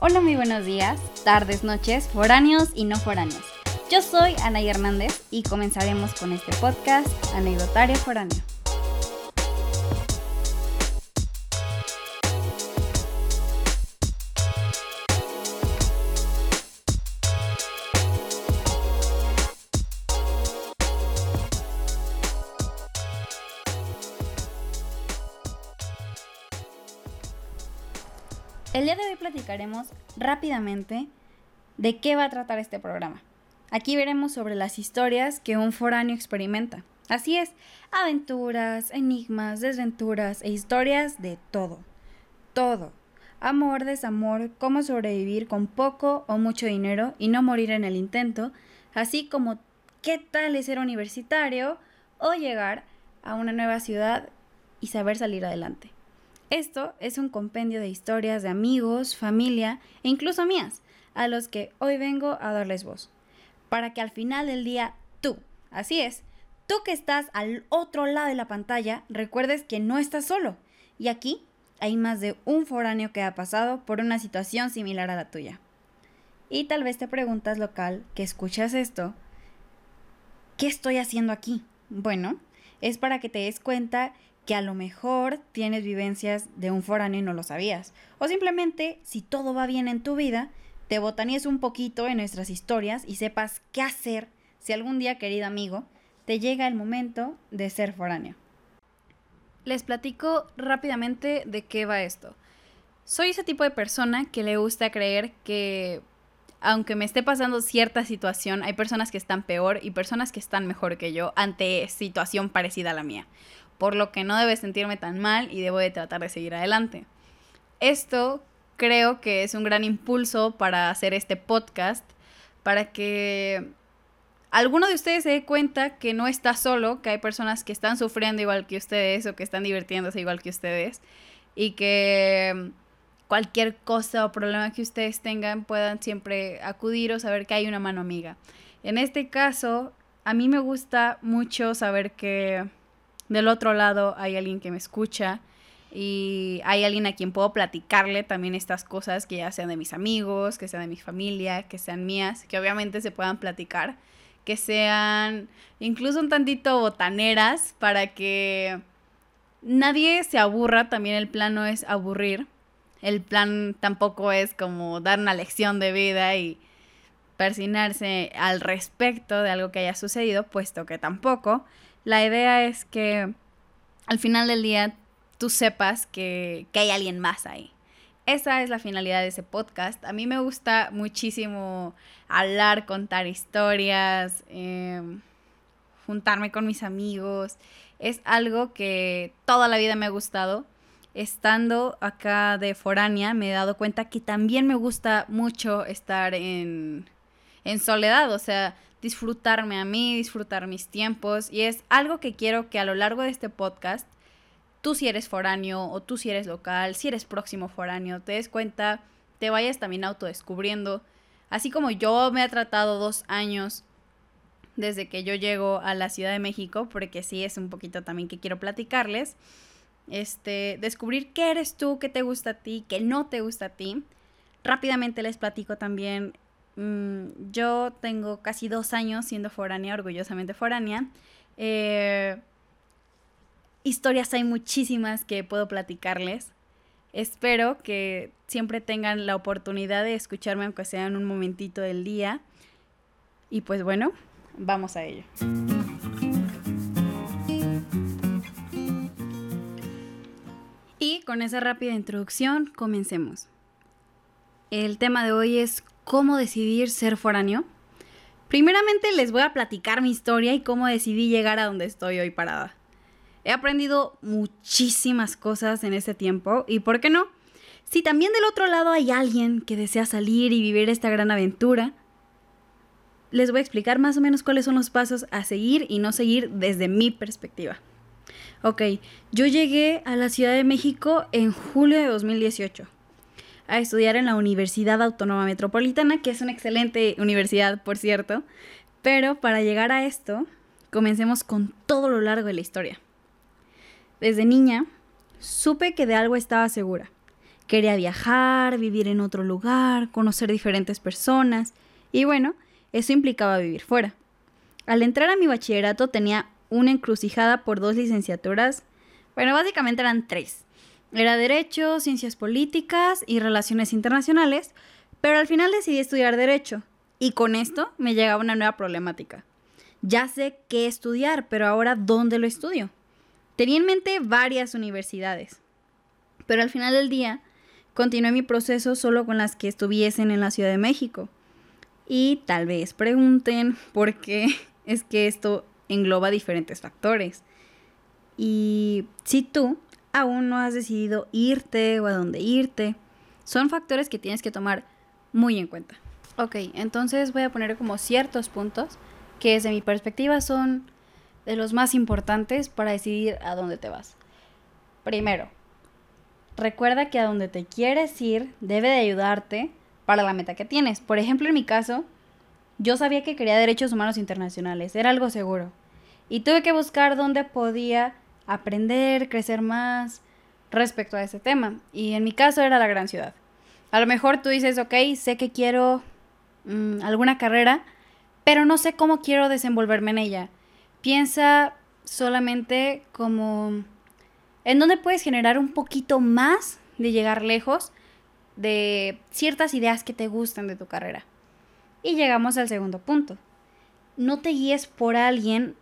Hola, muy buenos días, tardes, noches, foráneos y no foráneos. Yo soy Ana Hernández y comenzaremos con este podcast Anecdotario Foráneo. El día de hoy platicaremos rápidamente de qué va a tratar este programa. Aquí veremos sobre las historias que un foráneo experimenta. Así es, aventuras, enigmas, desventuras e historias de todo. Todo. Amor, desamor, cómo sobrevivir con poco o mucho dinero y no morir en el intento, así como qué tal es ser universitario o llegar a una nueva ciudad y saber salir adelante. Esto es un compendio de historias de amigos, familia e incluso mías, a los que hoy vengo a darles voz. Para que al final del día tú, así es, tú que estás al otro lado de la pantalla, recuerdes que no estás solo. Y aquí hay más de un foráneo que ha pasado por una situación similar a la tuya. Y tal vez te preguntas local que escuchas esto, ¿qué estoy haciendo aquí? Bueno, es para que te des cuenta que a lo mejor tienes vivencias de un foráneo y no lo sabías. O simplemente, si todo va bien en tu vida, te botaníes un poquito en nuestras historias y sepas qué hacer si algún día, querido amigo, te llega el momento de ser foráneo. Les platico rápidamente de qué va esto. Soy ese tipo de persona que le gusta creer que aunque me esté pasando cierta situación, hay personas que están peor y personas que están mejor que yo ante situación parecida a la mía por lo que no debes sentirme tan mal y debo de tratar de seguir adelante. Esto creo que es un gran impulso para hacer este podcast, para que alguno de ustedes se dé cuenta que no está solo, que hay personas que están sufriendo igual que ustedes o que están divirtiéndose igual que ustedes y que cualquier cosa o problema que ustedes tengan puedan siempre acudir o saber que hay una mano amiga. En este caso, a mí me gusta mucho saber que del otro lado hay alguien que me escucha y hay alguien a quien puedo platicarle también estas cosas que ya sean de mis amigos, que sean de mi familia, que sean mías, que obviamente se puedan platicar, que sean incluso un tantito botaneras para que nadie se aburra, también el plan no es aburrir, el plan tampoco es como dar una lección de vida y persinarse al respecto de algo que haya sucedido, puesto que tampoco. La idea es que al final del día tú sepas que, hay alguien más ahí. Esa es la finalidad de ese podcast. A mí me gusta muchísimo hablar, contar historias, em, juntarme con mis amigos. Es algo que toda la vida me ha gustado. Estando acá de foránea me he dado cuenta que también me gusta mucho estar en, en soledad. O sea, disfrutarme a mí, disfrutar mis tiempos y es algo que quiero que a lo largo de este podcast, tú si eres foráneo o tú si eres local, si eres próximo foráneo, te des cuenta, te vayas también autodescubriendo, así como yo me he tratado dos años desde que yo llego a la Ciudad de México, porque sí es un poquito también que quiero platicarles, este, descubrir qué eres tú, qué te gusta a ti, qué no te gusta a ti. Rápidamente les platico también Mm, yo tengo casi dos años siendo foránea, orgullosamente foránea. Eh, historias hay muchísimas que puedo platicarles. Espero que siempre tengan la oportunidad de escucharme, aunque sea en un momentito del día. Y pues bueno, vamos a ello. Y con esa rápida introducción, comencemos. El tema de hoy es cómo decidir ser foráneo. Primeramente les voy a platicar mi historia y cómo decidí llegar a donde estoy hoy parada. He aprendido muchísimas cosas en ese tiempo y, ¿por qué no? Si también del otro lado hay alguien que desea salir y vivir esta gran aventura, les voy a explicar más o menos cuáles son los pasos a seguir y no seguir desde mi perspectiva. Ok, yo llegué a la Ciudad de México en julio de 2018 a estudiar en la Universidad Autónoma Metropolitana, que es una excelente universidad, por cierto. Pero para llegar a esto, comencemos con todo lo largo de la historia. Desde niña, supe que de algo estaba segura, Quería viajar, vivir en otro lugar, conocer diferentes personas y bueno, eso implicaba vivir fuera. Al entrar a mi bachillerato tenía una encrucijada por dos licenciaturas, bueno, básicamente eran tres. Era Derecho, Ciencias Políticas y Relaciones Internacionales, pero al final decidí estudiar Derecho y con esto me llegaba una nueva problemática. Ya sé qué estudiar, pero ahora ¿dónde lo estudio? Tenía en mente varias universidades, pero al final del día continué mi proceso solo con las que estuviesen en la Ciudad de México. Y tal vez pregunten por qué es que esto engloba diferentes factores. Y si tú aún no has decidido irte o a dónde irte, son factores que tienes que tomar muy en cuenta. Ok, entonces voy a poner como ciertos puntos que desde mi perspectiva son de los más importantes para decidir a dónde te vas. Primero, recuerda que a donde te quieres ir debe de ayudarte para la meta que tienes. Por ejemplo, en mi caso, yo sabía que quería derechos humanos internacionales, era algo seguro. Y tuve que buscar dónde podía aprender, crecer más respecto a ese tema. Y en mi caso era la gran ciudad. A lo mejor tú dices, ok, sé que quiero mm, alguna carrera, pero no sé cómo quiero desenvolverme en ella. Piensa solamente como en dónde puedes generar un poquito más de llegar lejos de ciertas ideas que te gustan de tu carrera. Y llegamos al segundo punto. No te guíes por alguien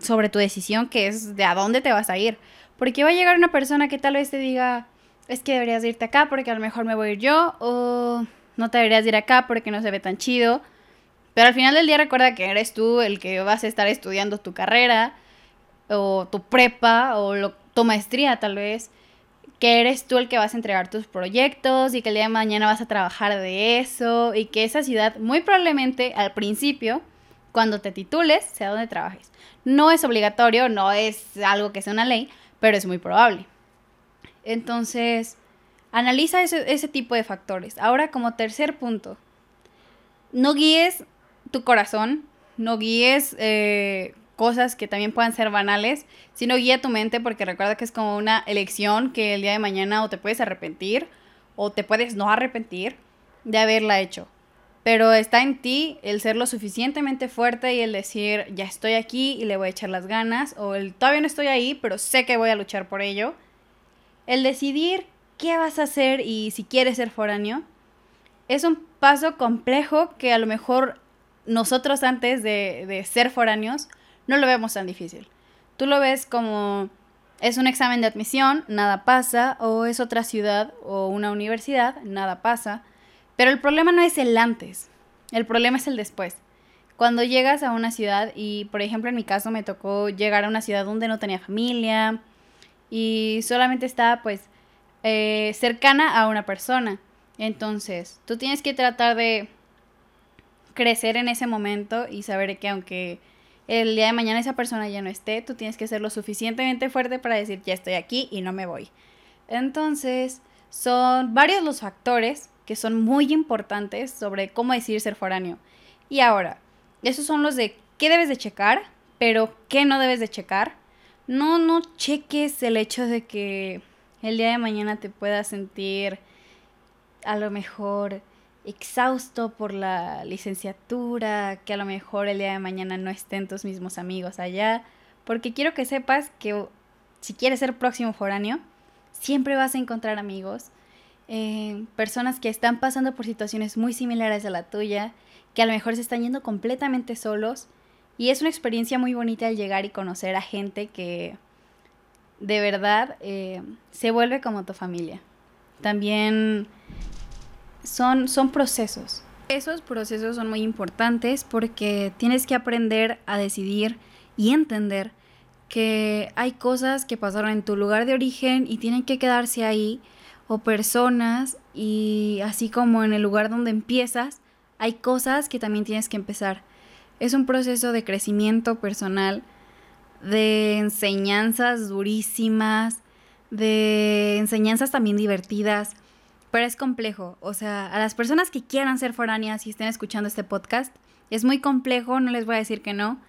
sobre tu decisión, que es de a dónde te vas a ir. Porque va a llegar una persona que tal vez te diga, es que deberías irte acá porque a lo mejor me voy a ir yo, o no te deberías ir acá porque no se ve tan chido. Pero al final del día recuerda que eres tú el que vas a estar estudiando tu carrera, o tu prepa, o tu maestría tal vez, que eres tú el que vas a entregar tus proyectos y que el día de mañana vas a trabajar de eso y que esa ciudad muy probablemente al principio, cuando te titules, sea donde trabajes. No es obligatorio, no es algo que sea una ley, pero es muy probable. Entonces, analiza ese, ese tipo de factores. Ahora, como tercer punto, no guíes tu corazón, no guíes eh, cosas que también puedan ser banales, sino guía tu mente porque recuerda que es como una elección que el día de mañana o te puedes arrepentir o te puedes no arrepentir de haberla hecho. Pero está en ti el ser lo suficientemente fuerte y el decir, ya estoy aquí y le voy a echar las ganas, o el todavía no estoy ahí, pero sé que voy a luchar por ello. El decidir qué vas a hacer y si quieres ser foráneo es un paso complejo que a lo mejor nosotros antes de, de ser foráneos no lo vemos tan difícil. Tú lo ves como es un examen de admisión, nada pasa, o es otra ciudad o una universidad, nada pasa. Pero el problema no es el antes, el problema es el después. Cuando llegas a una ciudad, y por ejemplo en mi caso me tocó llegar a una ciudad donde no tenía familia y solamente estaba pues eh, cercana a una persona. Entonces, tú tienes que tratar de crecer en ese momento y saber que aunque el día de mañana esa persona ya no esté, tú tienes que ser lo suficientemente fuerte para decir, ya estoy aquí y no me voy. Entonces, son varios los factores que son muy importantes sobre cómo decidir ser foráneo. Y ahora, esos son los de qué debes de checar, pero qué no debes de checar. No, no cheques el hecho de que el día de mañana te puedas sentir a lo mejor exhausto por la licenciatura, que a lo mejor el día de mañana no estén tus mismos amigos allá, porque quiero que sepas que si quieres ser próximo foráneo, siempre vas a encontrar amigos, eh, personas que están pasando por situaciones muy similares a la tuya, que a lo mejor se están yendo completamente solos, y es una experiencia muy bonita al llegar y conocer a gente que de verdad eh, se vuelve como tu familia. También son, son procesos. Esos procesos son muy importantes porque tienes que aprender a decidir y entender que hay cosas que pasaron en tu lugar de origen y tienen que quedarse ahí, o personas, y así como en el lugar donde empiezas, hay cosas que también tienes que empezar. Es un proceso de crecimiento personal, de enseñanzas durísimas, de enseñanzas también divertidas pero es complejo. O sea, a las personas que quieran ser foráneas y estén escuchando este podcast, es muy complejo, no les voy a decir que no,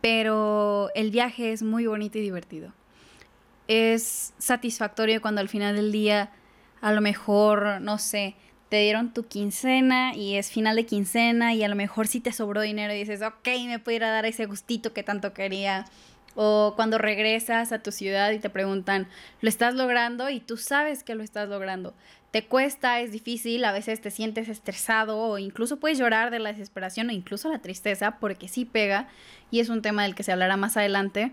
pero el viaje es muy bonito y divertido. Es satisfactorio cuando al final del día a lo mejor, no sé, te dieron tu quincena y es final de quincena y a lo mejor sí te sobró dinero y dices, ok, me puedo ir a dar ese gustito que tanto quería. O cuando regresas a tu ciudad y te preguntan, ¿lo estás logrando? Y tú sabes que lo estás logrando. Te cuesta, es difícil, a veces te sientes estresado o incluso puedes llorar de la desesperación o incluso la tristeza porque sí pega y es un tema del que se hablará más adelante.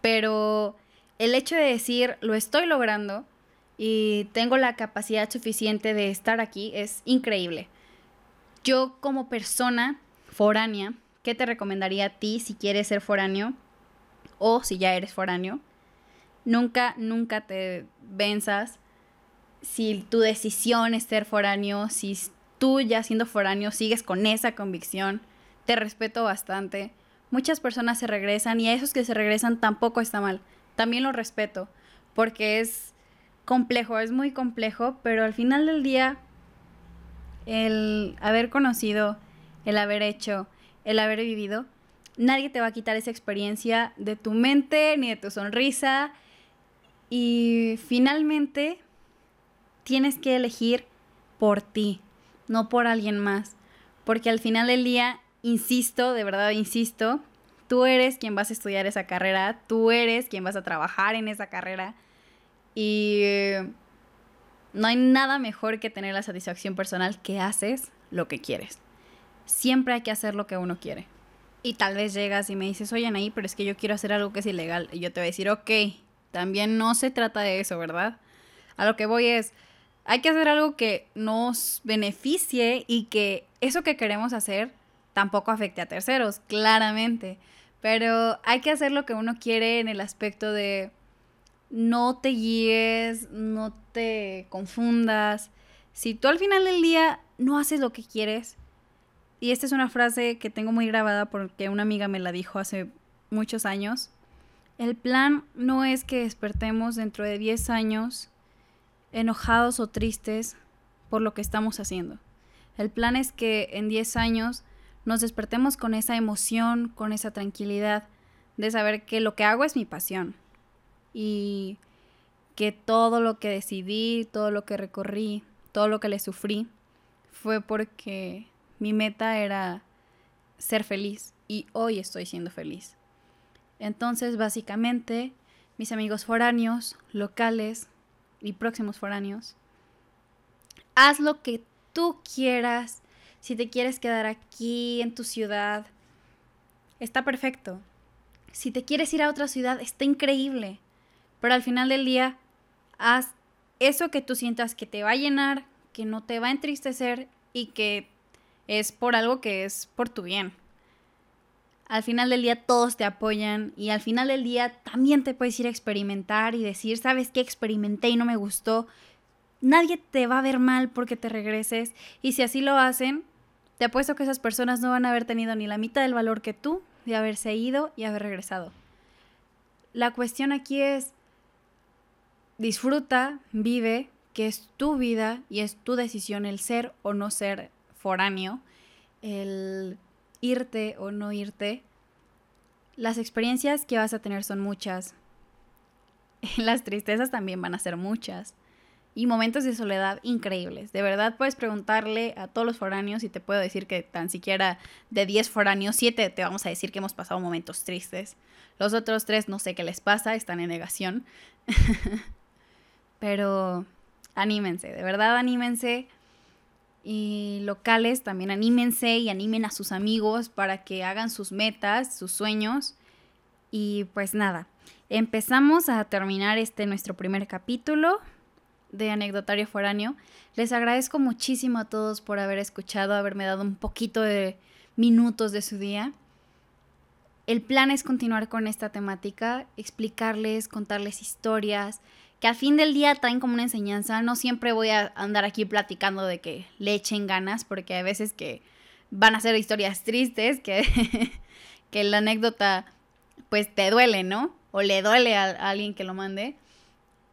Pero el hecho de decir, lo estoy logrando y tengo la capacidad suficiente de estar aquí es increíble. Yo como persona foránea, ¿qué te recomendaría a ti si quieres ser foráneo? o si ya eres foráneo, nunca, nunca te venzas si tu decisión es ser foráneo, si tú ya siendo foráneo sigues con esa convicción, te respeto bastante. Muchas personas se regresan y a esos que se regresan tampoco está mal. También lo respeto porque es complejo, es muy complejo, pero al final del día el haber conocido, el haber hecho, el haber vivido, nadie te va a quitar esa experiencia de tu mente ni de tu sonrisa. Y finalmente tienes que elegir por ti, no por alguien más. Porque al final del día, insisto, de verdad insisto, tú eres quien vas a estudiar esa carrera, tú eres quien vas a trabajar en esa carrera. Y no hay nada mejor que tener la satisfacción personal que haces lo que quieres. Siempre hay que hacer lo que uno quiere. Y tal vez llegas y me dices, oye, ahí, pero es que yo quiero hacer algo que es ilegal. Y yo te voy a decir, ok, también no se trata de eso, ¿verdad? A lo que voy es, hay que hacer algo que nos beneficie y que eso que queremos hacer tampoco afecte a terceros, claramente. Pero hay que hacer lo que uno quiere en el aspecto de no te guíes, no te confundas. Si tú al final del día no haces lo que quieres, y esta es una frase que tengo muy grabada porque una amiga me la dijo hace muchos años. El plan no es que despertemos dentro de 10 años enojados o tristes por lo que estamos haciendo. El plan es que en 10 años nos despertemos con esa emoción, con esa tranquilidad de saber que lo que hago es mi pasión y que todo lo que decidí, todo lo que recorrí, todo lo que le sufrí fue porque mi meta era ser feliz y hoy estoy siendo feliz. Entonces, básicamente, mis amigos foráneos, locales y próximos foráneos, haz lo que tú quieras. Si te quieres quedar aquí en tu ciudad, está perfecto. Si te quieres ir a otra ciudad, está increíble. Pero al final del día, haz eso que tú sientas que te va a llenar, que no te va a entristecer y que es por algo que es por tu bien. Al final del día todos te apoyan y al final del día también te puedes ir a experimentar y decir, ¿sabes qué? Experimenté y no me gustó. Nadie te va a ver mal porque te regreses y si así lo hacen, te apuesto que esas personas no van a haber tenido ni la mitad del valor que tú de haberse ido y haber regresado. La cuestión aquí es, disfruta, vive, que es tu vida y es tu decisión el ser o no ser foráneo, el irte o no irte, las experiencias que vas a tener son muchas. Las tristezas también van a ser muchas. Y momentos de soledad increíbles. De verdad puedes preguntarle a todos los foráneos y te puedo decir que tan siquiera de 10 foráneos, 7 te vamos a decir que hemos pasado momentos tristes. Los otros 3 no sé qué les pasa, están en negación. Pero anímense, de verdad anímense y locales también anímense y animen a sus amigos para que hagan sus metas, sus sueños. Y pues nada, empezamos a terminar este nuestro primer capítulo de Anecdotario Foráneo. Les agradezco muchísimo a todos por haber escuchado, haberme dado un poquito de minutos de su día. El plan es continuar con esta temática, explicarles, contarles historias, que al fin del día traen como una enseñanza. No siempre voy a andar aquí platicando de que le echen ganas, porque hay veces que van a ser historias tristes, que, que la anécdota pues te duele, ¿no? O le duele a, alguien que lo mande.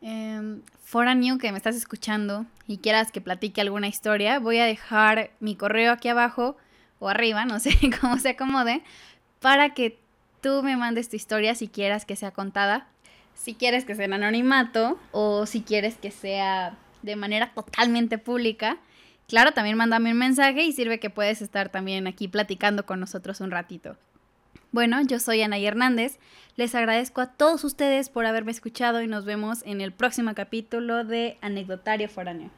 Eh, foráneo que me estás escuchando y quieras que platique alguna historia, voy a dejar mi correo aquí abajo o arriba, no sé cómo se acomode, para que tú me mandes tu historia si quieras que sea contada si quieres que sea en anonimato o si quieres que sea de manera totalmente pública. Claro, también mándame un mensaje y sirve que puedes estar también aquí platicando con nosotros un ratito. Bueno, yo soy Ana Hernández. Les agradezco a todos ustedes por haberme escuchado y nos vemos en el próximo capítulo de Anecdotario Foráneo.